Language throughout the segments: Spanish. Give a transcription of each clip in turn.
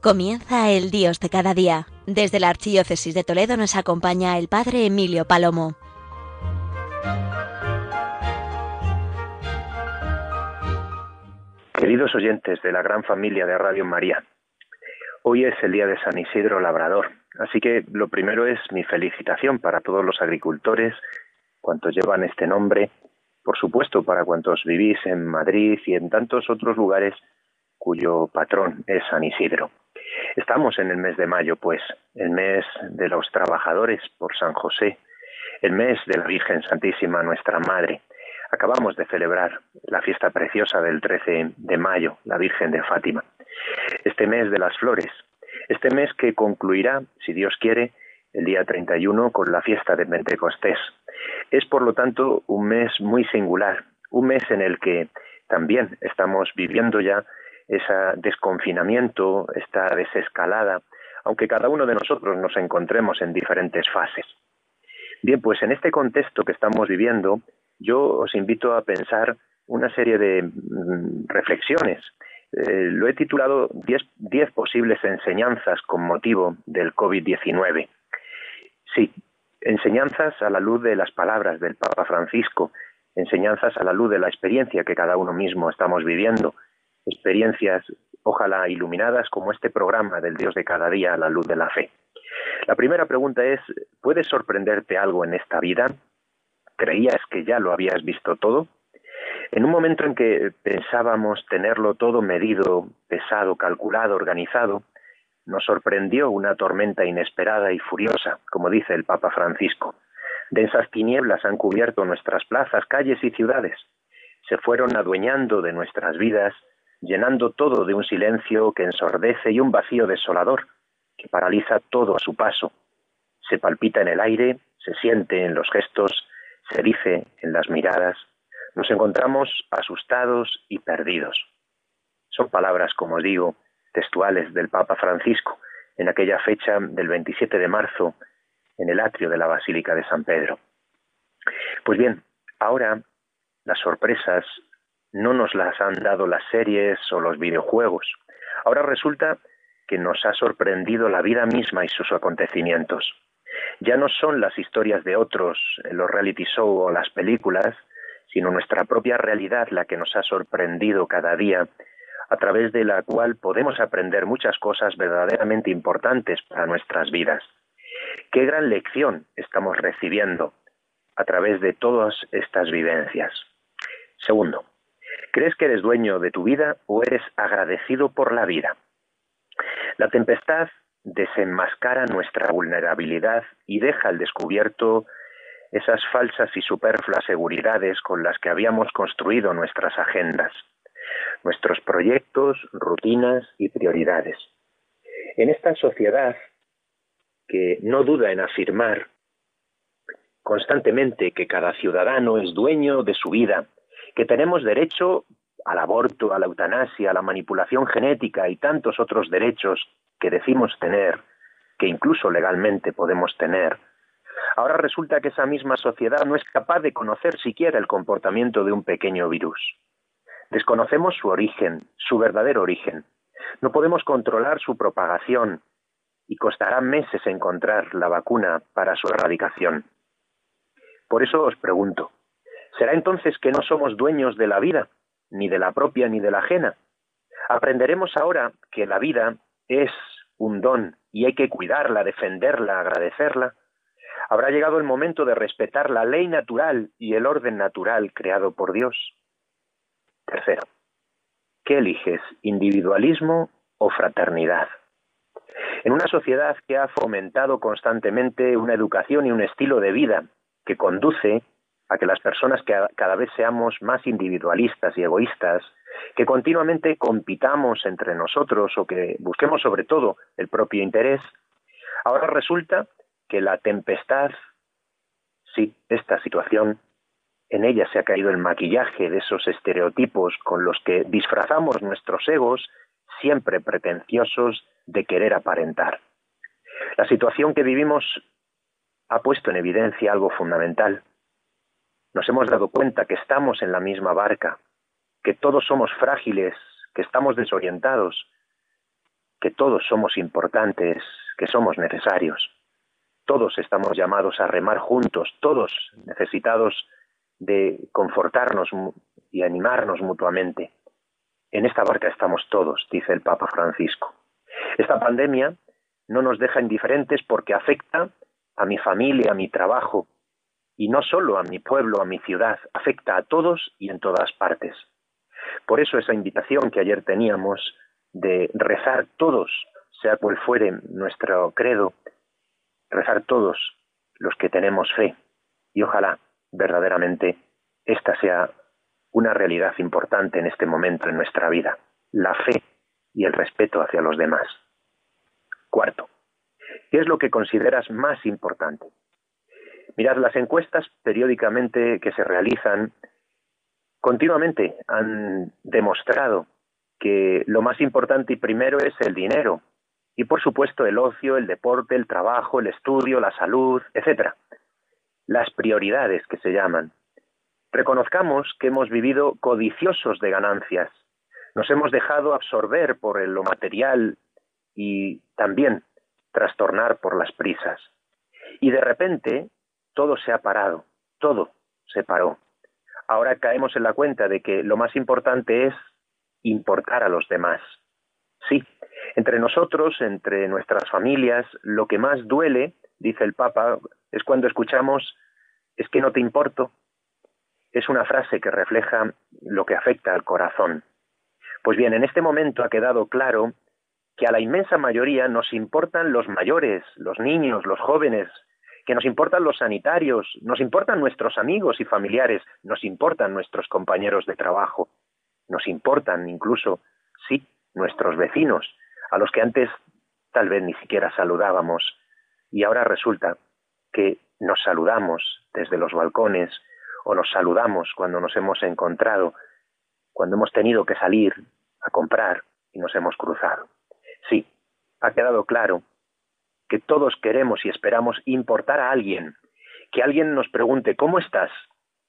Comienza el Dios de cada día. Desde la Archidiócesis de Toledo nos acompaña el Padre Emilio Palomo. Queridos oyentes de la gran familia de Radio María, hoy es el día de San Isidro Labrador, así que lo primero es mi felicitación para todos los agricultores, cuantos llevan este nombre, por supuesto para cuantos vivís en Madrid y en tantos otros lugares cuyo patrón es San Isidro. Estamos en el mes de mayo, pues, el mes de los trabajadores por San José, el mes de la Virgen Santísima, nuestra Madre. Acabamos de celebrar la fiesta preciosa del 13 de mayo, la Virgen de Fátima. Este mes de las flores, este mes que concluirá, si Dios quiere, el día 31 con la fiesta de Pentecostés. Es, por lo tanto, un mes muy singular, un mes en el que también estamos viviendo ya ese desconfinamiento, esta desescalada, aunque cada uno de nosotros nos encontremos en diferentes fases. Bien, pues en este contexto que estamos viviendo, yo os invito a pensar una serie de mm, reflexiones. Eh, lo he titulado 10 posibles enseñanzas con motivo del COVID-19. Sí, enseñanzas a la luz de las palabras del Papa Francisco, enseñanzas a la luz de la experiencia que cada uno mismo estamos viviendo, experiencias ojalá iluminadas como este programa del Dios de cada día a la luz de la fe. La primera pregunta es, ¿puede sorprenderte algo en esta vida? ¿Creías que ya lo habías visto todo? En un momento en que pensábamos tenerlo todo medido, pesado, calculado, organizado, nos sorprendió una tormenta inesperada y furiosa, como dice el Papa Francisco. Densas tinieblas han cubierto nuestras plazas, calles y ciudades. Se fueron adueñando de nuestras vidas llenando todo de un silencio que ensordece y un vacío desolador que paraliza todo a su paso. Se palpita en el aire, se siente en los gestos, se dice en las miradas. Nos encontramos asustados y perdidos. Son palabras, como digo, textuales del Papa Francisco en aquella fecha del 27 de marzo en el atrio de la Basílica de San Pedro. Pues bien, ahora las sorpresas no nos las han dado las series o los videojuegos. Ahora resulta que nos ha sorprendido la vida misma y sus acontecimientos. Ya no son las historias de otros, los reality show o las películas, sino nuestra propia realidad la que nos ha sorprendido cada día, a través de la cual podemos aprender muchas cosas verdaderamente importantes para nuestras vidas. Qué gran lección estamos recibiendo a través de todas estas vivencias. Segundo, ¿Crees que eres dueño de tu vida o eres agradecido por la vida? La tempestad desenmascara nuestra vulnerabilidad y deja al descubierto esas falsas y superfluas seguridades con las que habíamos construido nuestras agendas, nuestros proyectos, rutinas y prioridades. En esta sociedad que no duda en afirmar constantemente que cada ciudadano es dueño de su vida que tenemos derecho al aborto, a la eutanasia, a la manipulación genética y tantos otros derechos que decimos tener, que incluso legalmente podemos tener, ahora resulta que esa misma sociedad no es capaz de conocer siquiera el comportamiento de un pequeño virus. Desconocemos su origen, su verdadero origen. No podemos controlar su propagación y costará meses encontrar la vacuna para su erradicación. Por eso os pregunto, ¿Será entonces que no somos dueños de la vida, ni de la propia ni de la ajena? Aprenderemos ahora que la vida es un don y hay que cuidarla, defenderla, agradecerla. Habrá llegado el momento de respetar la ley natural y el orden natural creado por Dios. Tercero, ¿qué eliges, individualismo o fraternidad? En una sociedad que ha fomentado constantemente una educación y un estilo de vida que conduce a que las personas que cada vez seamos más individualistas y egoístas, que continuamente compitamos entre nosotros o que busquemos sobre todo el propio interés, ahora resulta que la tempestad, sí, esta situación, en ella se ha caído el maquillaje de esos estereotipos con los que disfrazamos nuestros egos, siempre pretenciosos de querer aparentar. La situación que vivimos ha puesto en evidencia algo fundamental, nos hemos dado cuenta que estamos en la misma barca, que todos somos frágiles, que estamos desorientados, que todos somos importantes, que somos necesarios. Todos estamos llamados a remar juntos, todos necesitados de confortarnos y animarnos mutuamente. En esta barca estamos todos, dice el Papa Francisco. Esta pandemia no nos deja indiferentes porque afecta a mi familia, a mi trabajo, y no solo a mi pueblo, a mi ciudad, afecta a todos y en todas partes. Por eso esa invitación que ayer teníamos de rezar todos, sea cual fuere nuestro credo, rezar todos los que tenemos fe, y ojalá verdaderamente esta sea una realidad importante en este momento en nuestra vida, la fe y el respeto hacia los demás. Cuarto, ¿qué es lo que consideras más importante? Mirad, las encuestas periódicamente que se realizan continuamente han demostrado que lo más importante y primero es el dinero y por supuesto el ocio, el deporte, el trabajo, el estudio, la salud, etcétera. Las prioridades que se llaman. Reconozcamos que hemos vivido codiciosos de ganancias. Nos hemos dejado absorber por lo material y también trastornar por las prisas. Y de repente todo se ha parado, todo se paró. Ahora caemos en la cuenta de que lo más importante es importar a los demás. Sí, entre nosotros, entre nuestras familias, lo que más duele, dice el Papa, es cuando escuchamos es que no te importo. Es una frase que refleja lo que afecta al corazón. Pues bien, en este momento ha quedado claro que a la inmensa mayoría nos importan los mayores, los niños, los jóvenes, que nos importan los sanitarios, nos importan nuestros amigos y familiares, nos importan nuestros compañeros de trabajo, nos importan incluso, sí, nuestros vecinos, a los que antes tal vez ni siquiera saludábamos, y ahora resulta que nos saludamos desde los balcones o nos saludamos cuando nos hemos encontrado, cuando hemos tenido que salir a comprar y nos hemos cruzado. Sí, ha quedado claro que todos queremos y esperamos importar a alguien, que alguien nos pregunte ¿cómo estás?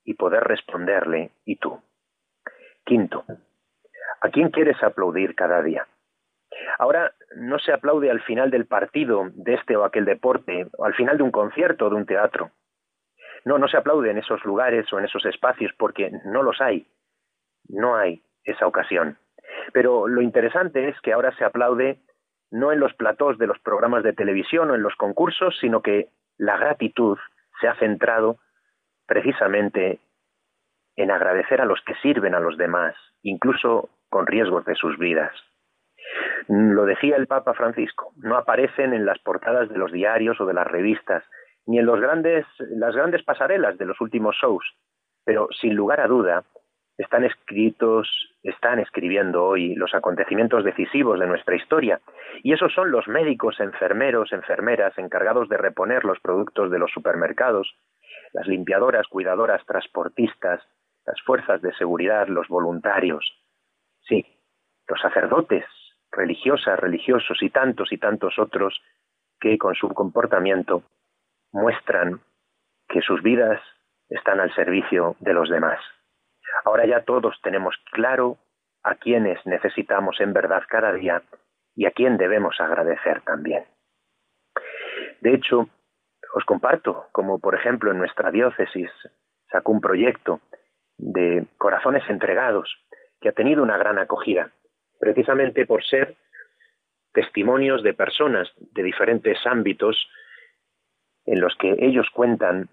y poder responderle ¿y tú? Quinto, ¿a quién quieres aplaudir cada día? Ahora no se aplaude al final del partido de este o aquel deporte, o al final de un concierto o de un teatro. No, no se aplaude en esos lugares o en esos espacios porque no los hay. No hay esa ocasión. Pero lo interesante es que ahora se aplaude no en los platós de los programas de televisión o en los concursos, sino que la gratitud se ha centrado precisamente en agradecer a los que sirven a los demás, incluso con riesgos de sus vidas. Lo decía el Papa Francisco, no aparecen en las portadas de los diarios o de las revistas, ni en los grandes, las grandes pasarelas de los últimos shows, pero sin lugar a duda están escritos, están escribiendo hoy los acontecimientos decisivos de nuestra historia. Y esos son los médicos, enfermeros, enfermeras encargados de reponer los productos de los supermercados, las limpiadoras, cuidadoras, transportistas, las fuerzas de seguridad, los voluntarios. Sí, los sacerdotes, religiosas, religiosos y tantos y tantos otros que con su comportamiento muestran que sus vidas están al servicio de los demás. Ahora ya todos tenemos claro a quienes necesitamos en verdad cada día y a quién debemos agradecer también. De hecho, os comparto, como por ejemplo en nuestra diócesis sacó un proyecto de corazones entregados que ha tenido una gran acogida, precisamente por ser testimonios de personas de diferentes ámbitos en los que ellos cuentan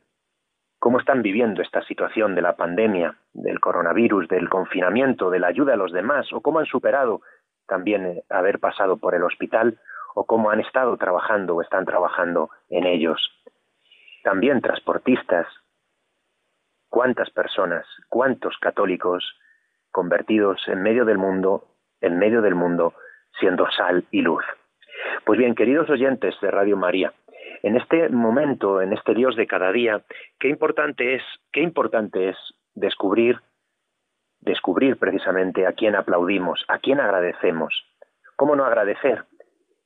cómo están viviendo esta situación de la pandemia, del coronavirus, del confinamiento, de la ayuda a los demás, o cómo han superado también eh, haber pasado por el hospital, o cómo han estado trabajando o están trabajando en ellos. También transportistas, cuántas personas, cuántos católicos convertidos en medio del mundo, en medio del mundo, siendo sal y luz. Pues bien, queridos oyentes de Radio María, en este momento, en este Dios de cada día, qué importante es, qué importante es descubrir, descubrir precisamente a quién aplaudimos, a quién agradecemos. ¿Cómo no agradecer?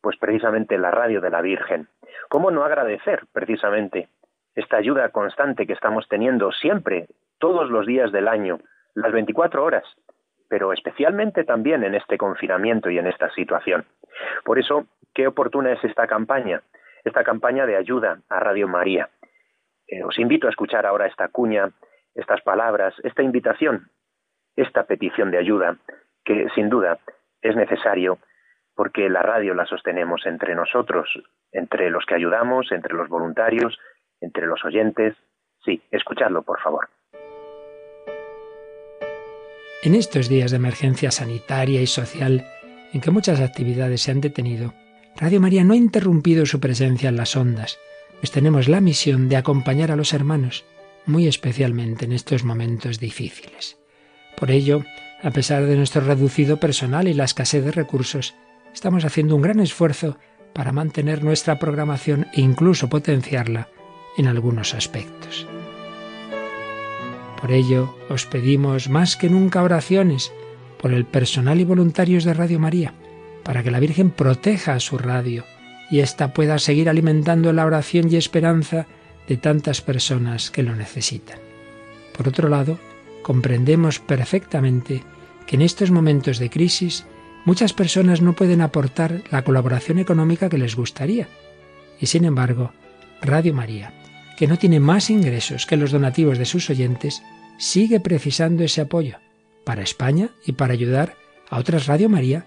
Pues precisamente la radio de la Virgen. ¿Cómo no agradecer precisamente esta ayuda constante que estamos teniendo siempre, todos los días del año, las 24 horas, pero especialmente también en este confinamiento y en esta situación. Por eso, qué oportuna es esta campaña, esta campaña de ayuda a Radio María. Eh, os invito a escuchar ahora esta cuña, estas palabras, esta invitación, esta petición de ayuda, que sin duda es necesario porque la radio la sostenemos entre nosotros, entre los que ayudamos, entre los voluntarios, entre los oyentes. Sí, escuchadlo, por favor. En estos días de emergencia sanitaria y social, en que muchas actividades se han detenido, Radio María no ha interrumpido su presencia en las ondas, pues tenemos la misión de acompañar a los hermanos, muy especialmente en estos momentos difíciles. Por ello, a pesar de nuestro reducido personal y la escasez de recursos, estamos haciendo un gran esfuerzo para mantener nuestra programación e incluso potenciarla en algunos aspectos. Por ello, os pedimos más que nunca oraciones por el personal y voluntarios de Radio María, para que la Virgen proteja a su radio y ésta pueda seguir alimentando la oración y esperanza de tantas personas que lo necesitan. Por otro lado, comprendemos perfectamente que en estos momentos de crisis muchas personas no pueden aportar la colaboración económica que les gustaría. Y sin embargo, Radio María, que no tiene más ingresos que los donativos de sus oyentes, sigue precisando ese apoyo para España y para ayudar a otras Radio María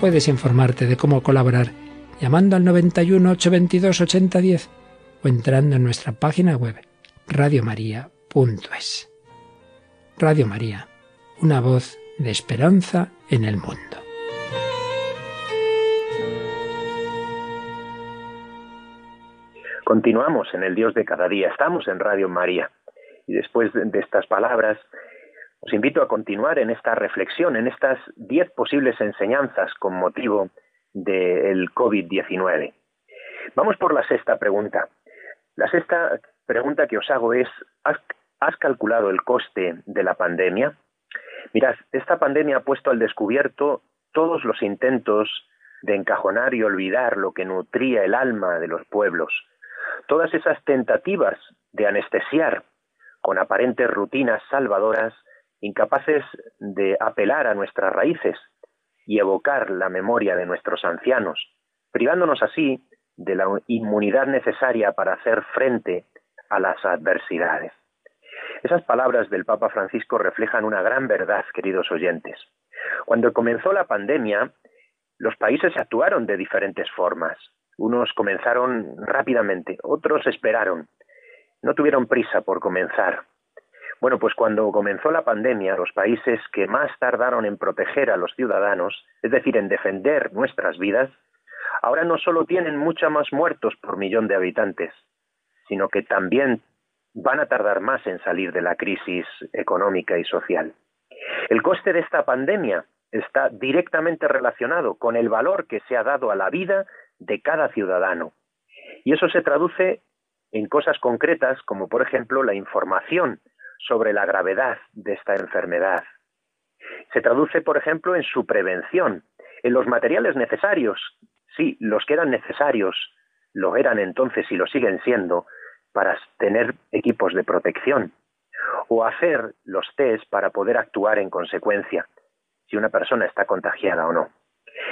Puedes informarte de cómo colaborar llamando al 91 822 8010 o entrando en nuestra página web radiomaria.es. Radio María, una voz de esperanza en el mundo. Continuamos en el Dios de cada día, estamos en Radio María y después de estas palabras os invito a continuar en esta reflexión, en estas diez posibles enseñanzas con motivo del COVID-19. Vamos por la sexta pregunta. La sexta pregunta que os hago es, ¿has, calculado el coste de la pandemia? Mirad, esta pandemia ha puesto al descubierto todos los intentos de encajonar y olvidar lo que nutría el alma de los pueblos, todas esas tentativas de anestesiar con aparentes rutinas salvadoras, incapaces de apelar a nuestras raíces y evocar la memoria de nuestros ancianos, privándonos así de la inmunidad necesaria para hacer frente a las adversidades. Esas palabras del Papa Francisco reflejan una gran verdad, queridos oyentes. Cuando comenzó la pandemia, los países actuaron de diferentes formas. Unos comenzaron rápidamente, otros esperaron. No tuvieron prisa por comenzar. Bueno, pues cuando comenzó la pandemia, los países que más tardaron en proteger a los ciudadanos, es decir, en defender nuestras vidas, ahora no solo tienen mucha más muertos por millón de habitantes, sino que también van a tardar más en salir de la crisis económica y social. El coste de esta pandemia está directamente relacionado con el valor que se ha dado a la vida de cada ciudadano. Y eso se traduce en cosas concretas como, por ejemplo, la información sobre la gravedad de esta enfermedad. Se traduce, por ejemplo, en su prevención, en los materiales necesarios Sí, los que eran necesarios lo eran entonces y lo siguen siendo para tener equipos de protección o hacer los test para poder actuar en consecuencia si una persona está contagiada o no.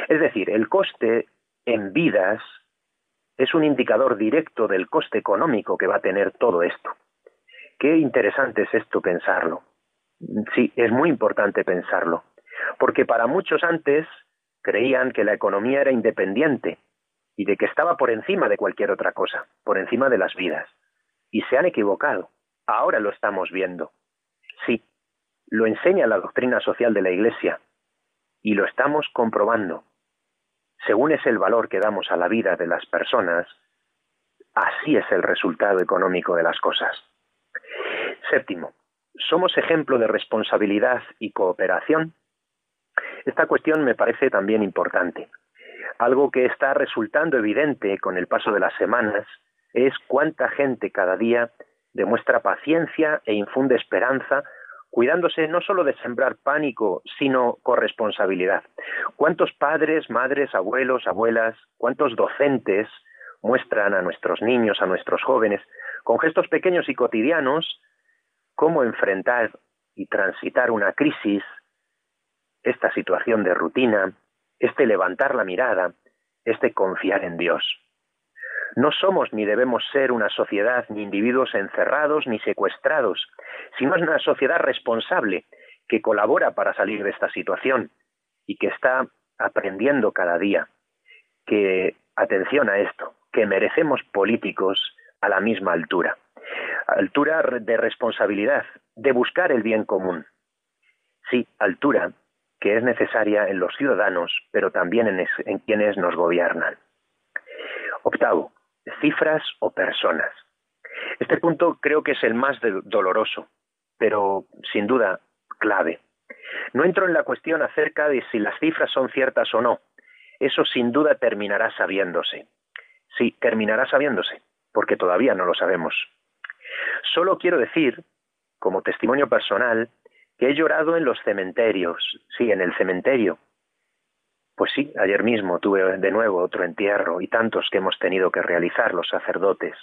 Es decir, el coste en vidas es un indicador directo del coste económico que va a tener todo esto. Qué interesante es esto pensarlo. Sí, es muy importante pensarlo, porque para muchos antes creían que la economía era independiente y de que estaba por encima de cualquier otra cosa, por encima de las vidas. Y se han equivocado. Ahora lo estamos viendo. Sí, lo enseña la doctrina social de la Iglesia y lo estamos comprobando. Según es el valor que damos a la vida de las personas, así es el resultado económico de las cosas. Séptimo, ¿somos ejemplo de responsabilidad y cooperación? Esta cuestión me parece también importante. Algo que está resultando evidente con el paso de las semanas es cuánta gente cada día demuestra paciencia e infunde esperanza, cuidándose no solo de sembrar pánico, sino corresponsabilidad. ¿Cuántos padres, madres, abuelos, abuelas, cuántos docentes muestran a nuestros niños, a nuestros jóvenes, con gestos pequeños y cotidianos, cómo enfrentar y transitar una crisis, esta situación de rutina, este levantar la mirada, este confiar en Dios. No somos ni debemos ser una sociedad ni individuos encerrados ni secuestrados, sino una sociedad responsable que colabora para salir de esta situación y que está aprendiendo cada día que, atención a esto, que merecemos políticos a la misma altura. Altura de responsabilidad, de buscar el bien común. Sí, altura que es necesaria en los ciudadanos, pero también en, en quienes nos gobiernan. Octavo, cifras o personas. Este punto creo que es el más doloroso, pero sin duda clave. No entro en la cuestión acerca de si las cifras son ciertas o no. Eso sin duda terminará sabiéndose. Sí, terminará sabiéndose, porque todavía no lo sabemos. Solo quiero decir, como testimonio personal, que he llorado en los cementerios, sí, en el cementerio, pues sí, ayer mismo tuve de nuevo otro entierro y tantos que hemos tenido que realizar los sacerdotes.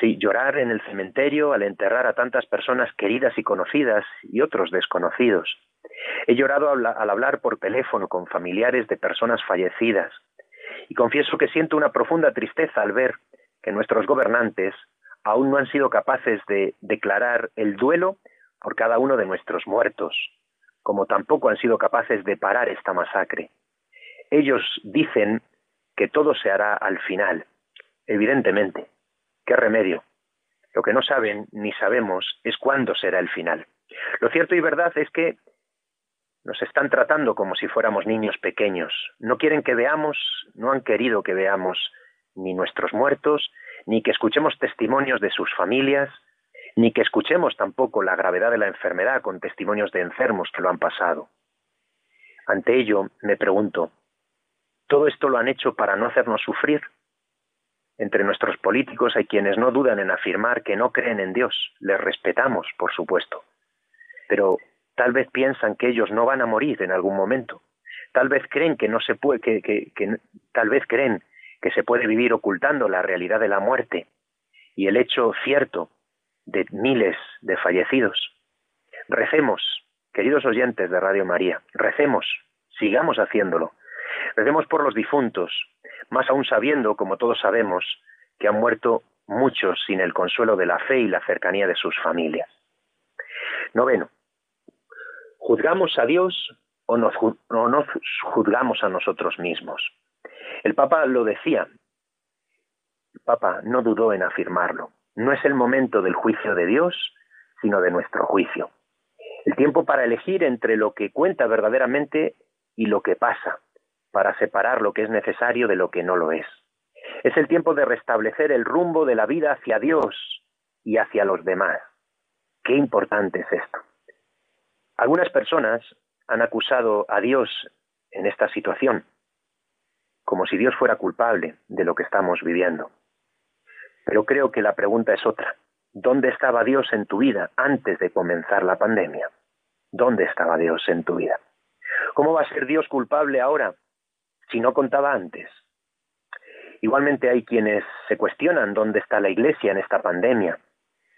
Sí, llorar en el cementerio al enterrar a tantas personas queridas y conocidas y otros desconocidos. He llorado al, hablar por teléfono con familiares de personas fallecidas y confieso que siento una profunda tristeza al ver que nuestros gobernantes aún no han sido capaces de declarar el duelo por cada uno de nuestros muertos, como tampoco han sido capaces de parar esta masacre. Ellos dicen que todo se hará al final. Evidentemente, ¿qué remedio? Lo que no saben ni sabemos es cuándo será el final. Lo cierto y verdad es que nos están tratando como si fuéramos niños pequeños. No quieren que veamos, no han querido que veamos ni nuestros muertos, ni que escuchemos testimonios de sus familias, ni que escuchemos tampoco la gravedad de la enfermedad con testimonios de enfermos que lo han pasado. Ante ello, me pregunto, ¿todo esto lo han hecho para no hacernos sufrir? Entre nuestros políticos hay quienes no dudan en afirmar que no creen en Dios, les respetamos, por supuesto, pero tal vez piensan que ellos no van a morir en algún momento, tal vez creen que no se puede, que, que tal vez creen que se puede vivir ocultando la realidad de la muerte y el hecho cierto de miles de fallecidos. Recemos, queridos oyentes de Radio María, recemos, sigamos haciéndolo. Recemos por los difuntos, más aún sabiendo, como todos sabemos, que han muerto muchos sin el consuelo de la fe y la cercanía de sus familias. Noveno, ¿juzgamos a Dios o nos, o nos juzgamos a nosotros mismos? El Papa lo decía. El Papa no dudó en afirmarlo. No es el momento del juicio de Dios, sino de nuestro juicio. El tiempo para elegir entre lo que cuenta verdaderamente y lo que pasa, para separar lo que es necesario de lo que no lo es. Es el tiempo de restablecer el rumbo de la vida hacia Dios y hacia los demás. Qué importante es esto. Algunas personas han acusado a Dios en esta situación, como si Dios fuera culpable de lo que estamos viviendo. Pero creo que la pregunta es otra. ¿Dónde estaba Dios en tu vida antes de comenzar la pandemia? ¿Dónde estaba Dios en tu vida? ¿Cómo va a ser Dios culpable ahora si no contaba antes? Igualmente hay quienes se cuestionan dónde está la Iglesia en esta pandemia.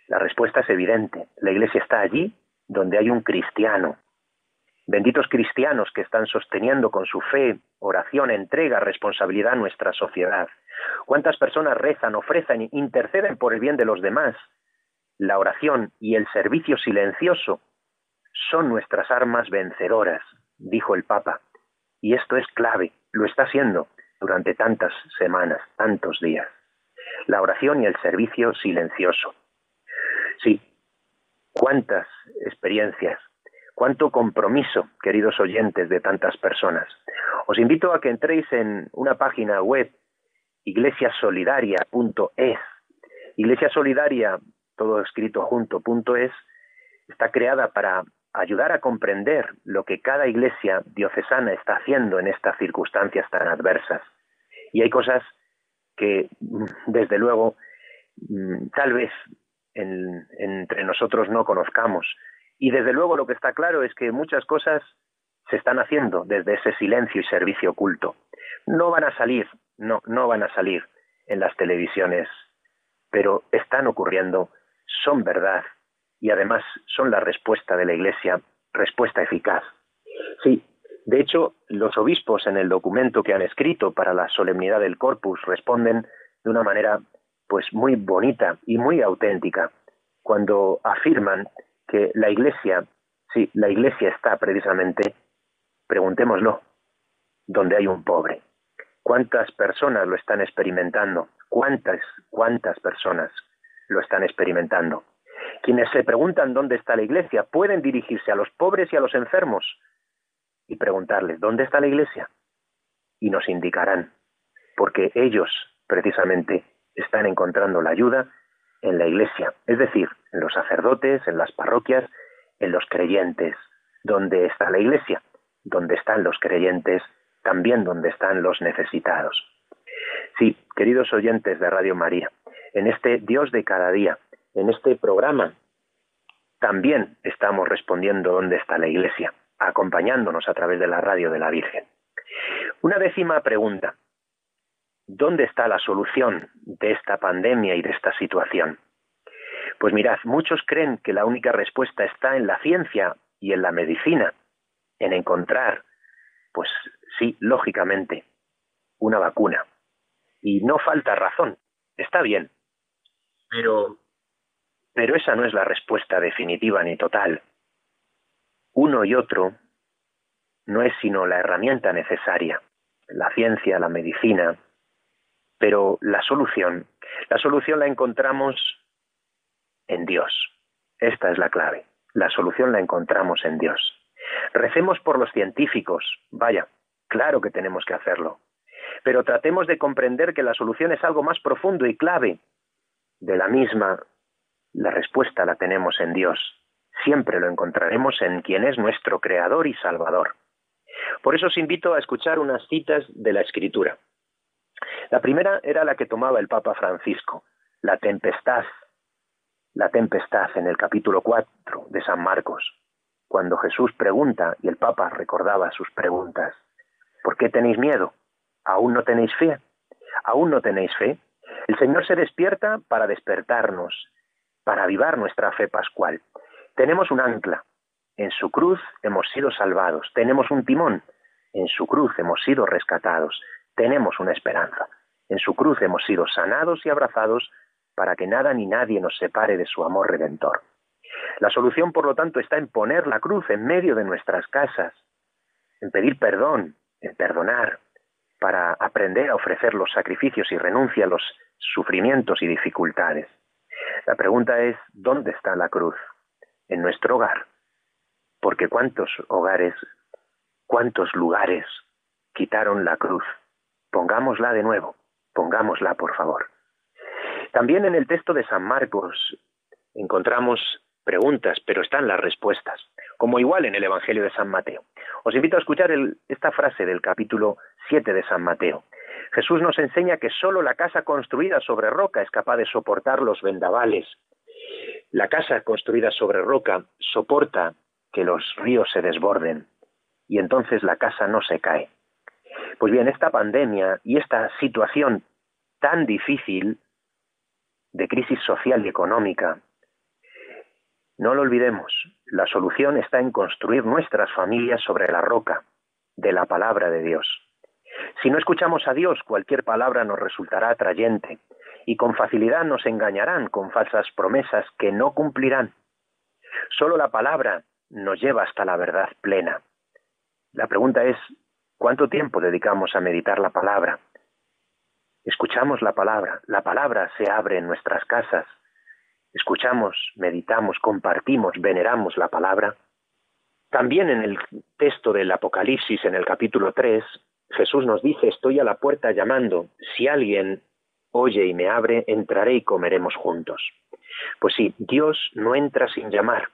La respuesta es evidente. La Iglesia está allí donde hay un cristiano. Benditos cristianos que están sosteniendo con su fe, oración, entrega, responsabilidad nuestra sociedad. ¿Cuántas personas rezan, ofrecen, interceden por el bien de los demás? La oración y el servicio silencioso son nuestras armas vencedoras, dijo el Papa. Y esto es clave, lo está siendo durante tantas semanas, tantos días. La oración y el servicio silencioso. Sí, cuántas experiencias, cuánto compromiso, queridos oyentes de tantas personas. Os invito a que entréis en una página web iglesiasolidaria.es. Iglesia Solidaria, todo escrito junto, es, está creada para ayudar a comprender lo que cada iglesia diocesana está haciendo en estas circunstancias tan adversas. Y hay cosas que, desde luego, mm, tal vez entre nosotros no conozcamos. Y desde luego lo que está claro es que muchas cosas se están haciendo desde ese silencio y servicio oculto. No van a salir, no, no van a salir en las televisiones, pero están ocurriendo, son verdad y además son la respuesta de la Iglesia, respuesta eficaz. Sí, de hecho, los obispos en el documento que han escrito para la solemnidad del Corpus responden de una manera pues muy bonita y muy auténtica cuando afirman que la Iglesia, sí, la Iglesia está precisamente, preguntémoslo, donde hay un pobre. ¿Cuántas personas lo están experimentando? ¿Cuántas, cuántas personas lo están experimentando? Quienes se preguntan dónde está la iglesia pueden dirigirse a los pobres y a los enfermos y preguntarles dónde está la iglesia y nos indicarán, porque ellos precisamente están encontrando la ayuda en la iglesia, es decir, en los sacerdotes, en las parroquias, en los creyentes. ¿Dónde está la iglesia? Donde están los creyentes, también donde están los necesitados. Sí, queridos oyentes de Radio María, en este Dios de cada día, en este programa también estamos respondiendo dónde está la Iglesia, acompañándonos a través de la radio de la Virgen. Una décima pregunta. ¿Dónde está la solución de esta pandemia y de esta situación? Pues mirad, muchos creen que la única respuesta está en la ciencia y en la medicina, en encontrar, pues sí, lógicamente, una vacuna. Y no falta razón, está bien, pero pero esa no es la respuesta definitiva ni total. Uno y otro no es sino la herramienta necesaria, la ciencia, la medicina, pero la solución, la solución la encontramos en Dios. Esta es la clave. La solución la encontramos en Dios. Recemos por los científicos, vaya, claro que tenemos que hacerlo, pero tratemos de comprender que la solución es algo más profundo y clave. De la misma la respuesta la tenemos en Dios. Siempre lo encontraremos en quien es nuestro Creador y Salvador. Por eso os invito a escuchar unas citas de la Escritura. La primera era la que tomaba el Papa Francisco, la tempestad, la tempestad en el capítulo 4 de San Marcos, cuando Jesús pregunta y el Papa recordaba sus preguntas. ¿Por qué tenéis miedo? ¿Aún no tenéis fe? ¿Aún no tenéis fe? El Señor se despierta para despertarnos para avivar nuestra fe pascual. Tenemos un ancla. En su cruz hemos sido salvados. Tenemos un timón. En su cruz hemos sido rescatados. Tenemos una esperanza. En su cruz hemos sido sanados y abrazados para que nada ni nadie nos separe de su amor redentor. La solución, por lo tanto, está en poner la cruz en medio de nuestras casas, en pedir perdón, en perdonar, para aprender a ofrecer los sacrificios y renuncia a los sufrimientos y dificultades. La pregunta es, ¿dónde está la cruz? En nuestro hogar. Porque cuántos hogares, cuántos lugares quitaron la cruz. Pongámosla de nuevo, pongámosla por favor. También en el texto de San Marcos encontramos preguntas, pero están las respuestas, como igual en el Evangelio de San Mateo. Os invito a escuchar esta frase del capítulo 7 de San Mateo. Jesús nos enseña que solo la casa construida sobre roca es capaz de soportar los vendavales. La casa construida sobre roca soporta que los ríos se desborden y entonces la casa no se cae. Pues bien, esta pandemia y esta situación tan difícil de crisis social y económica, no lo olvidemos, la solución está en construir nuestras familias sobre la roca de la palabra de Dios. Si no escuchamos a Dios, cualquier palabra nos resultará atrayente y con facilidad nos engañarán con falsas promesas que no cumplirán. Solo la palabra nos lleva hasta la verdad plena. La pregunta es, ¿cuánto tiempo dedicamos a meditar la palabra? Escuchamos la palabra, la palabra se abre en nuestras casas. Escuchamos, meditamos, compartimos, veneramos la palabra. También en el texto del Apocalipsis, en el capítulo 3, Jesús nos dice, estoy a la puerta llamando, si alguien oye y me abre, entraré y comeremos juntos. Pues sí, Dios no entra sin llamar.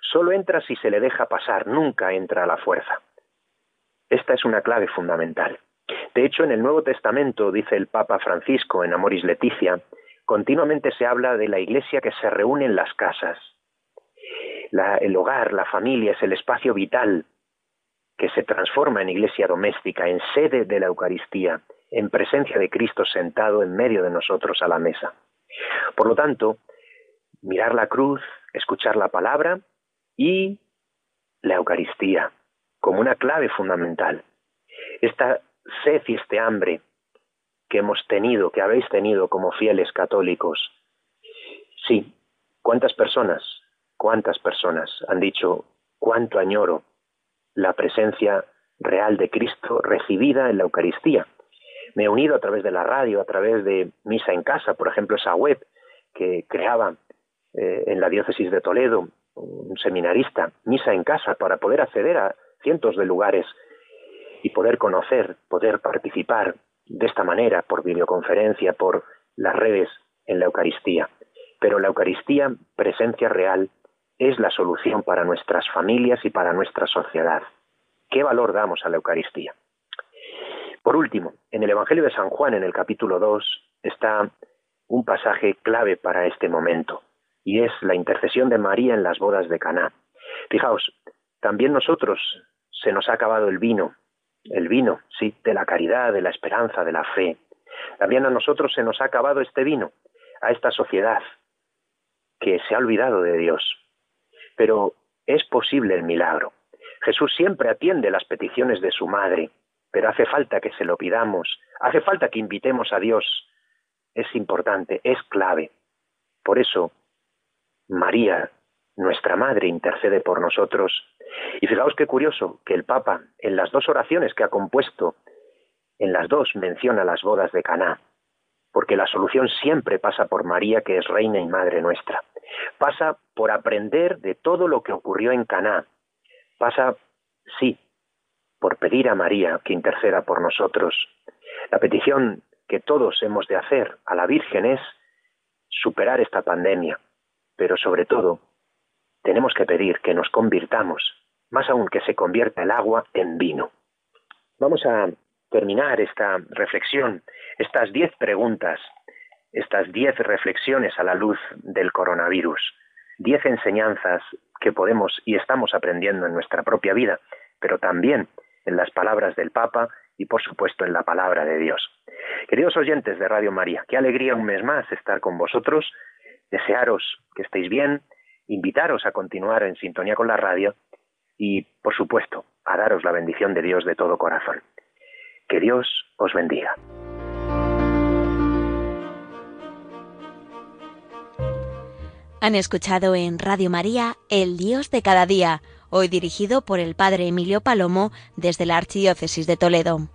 Solo entra si se le deja pasar, nunca entra a la fuerza. Esta es una clave fundamental. De hecho, en el Nuevo Testamento, dice el Papa Francisco en Amoris Leticia, continuamente se habla de la iglesia que se reúne en las casas. el hogar, la familia es el espacio vital que se transforma en iglesia doméstica, en sede de la Eucaristía, en presencia de Cristo sentado en medio de nosotros a la mesa. Por lo tanto, mirar la cruz, escuchar la palabra y la Eucaristía como una clave fundamental. Esta sed y este hambre que hemos tenido, que habéis tenido como fieles católicos. Sí, ¿cuántas personas, cuántas personas han dicho cuánto añoro la presencia real de Cristo recibida en la Eucaristía? Me he unido a través de la radio, a través de Misa en Casa, por ejemplo, esa web que creaba eh, en la diócesis de Toledo un seminarista, Misa en Casa, para poder acceder a cientos de lugares y poder conocer, poder participar de esta manera, por videoconferencia, por las redes en la Eucaristía. Pero la Eucaristía, presencia real, es la solución para nuestras familias y para nuestra sociedad. ¿Qué valor damos a la Eucaristía? Por último, en el Evangelio de San Juan, en el capítulo 2, está un pasaje clave para este momento, y es la intercesión de María en las bodas de Caná. Fijaos, también nosotros se nos ha acabado el vino, el vino, sí, de la caridad, de la esperanza, de la fe. También a nosotros se nos ha acabado este vino, a esta sociedad que se ha olvidado de Dios. Pero es posible el milagro. Jesús siempre atiende las peticiones de su madre, pero hace falta que se lo pidamos, hace falta que invitemos a Dios. Es importante, es clave. Por eso, María, nuestra madre, intercede por nosotros y fijaos qué curioso que el Papa, en las dos oraciones que ha compuesto, en las dos menciona las bodas de Caná, porque la solución siempre pasa por María, que es reina y madre nuestra. Pasa por aprender de todo lo que ocurrió en Caná. Pasa, sí, por pedir a María que interceda por nosotros. La petición que todos hemos de hacer a la Virgen es superar esta pandemia, pero sobre todo tenemos que pedir que nos convirtamos más aún que se convierta el agua en vino. Vamos a terminar esta reflexión, estas diez preguntas, estas diez reflexiones a la luz del coronavirus, diez enseñanzas que podemos y estamos aprendiendo en nuestra propia vida, pero también en las palabras del Papa y por supuesto en la palabra de Dios. Queridos oyentes de Radio María, qué alegría un mes más estar con vosotros, desearos que estéis bien, invitaros a continuar en sintonía con la radio y, por supuesto, a daros la bendición de Dios de todo corazón. Que Dios os bendiga. Han escuchado en Radio María El Dios de cada día, hoy dirigido por el Padre Emilio Palomo desde la Archidiócesis de Toledo.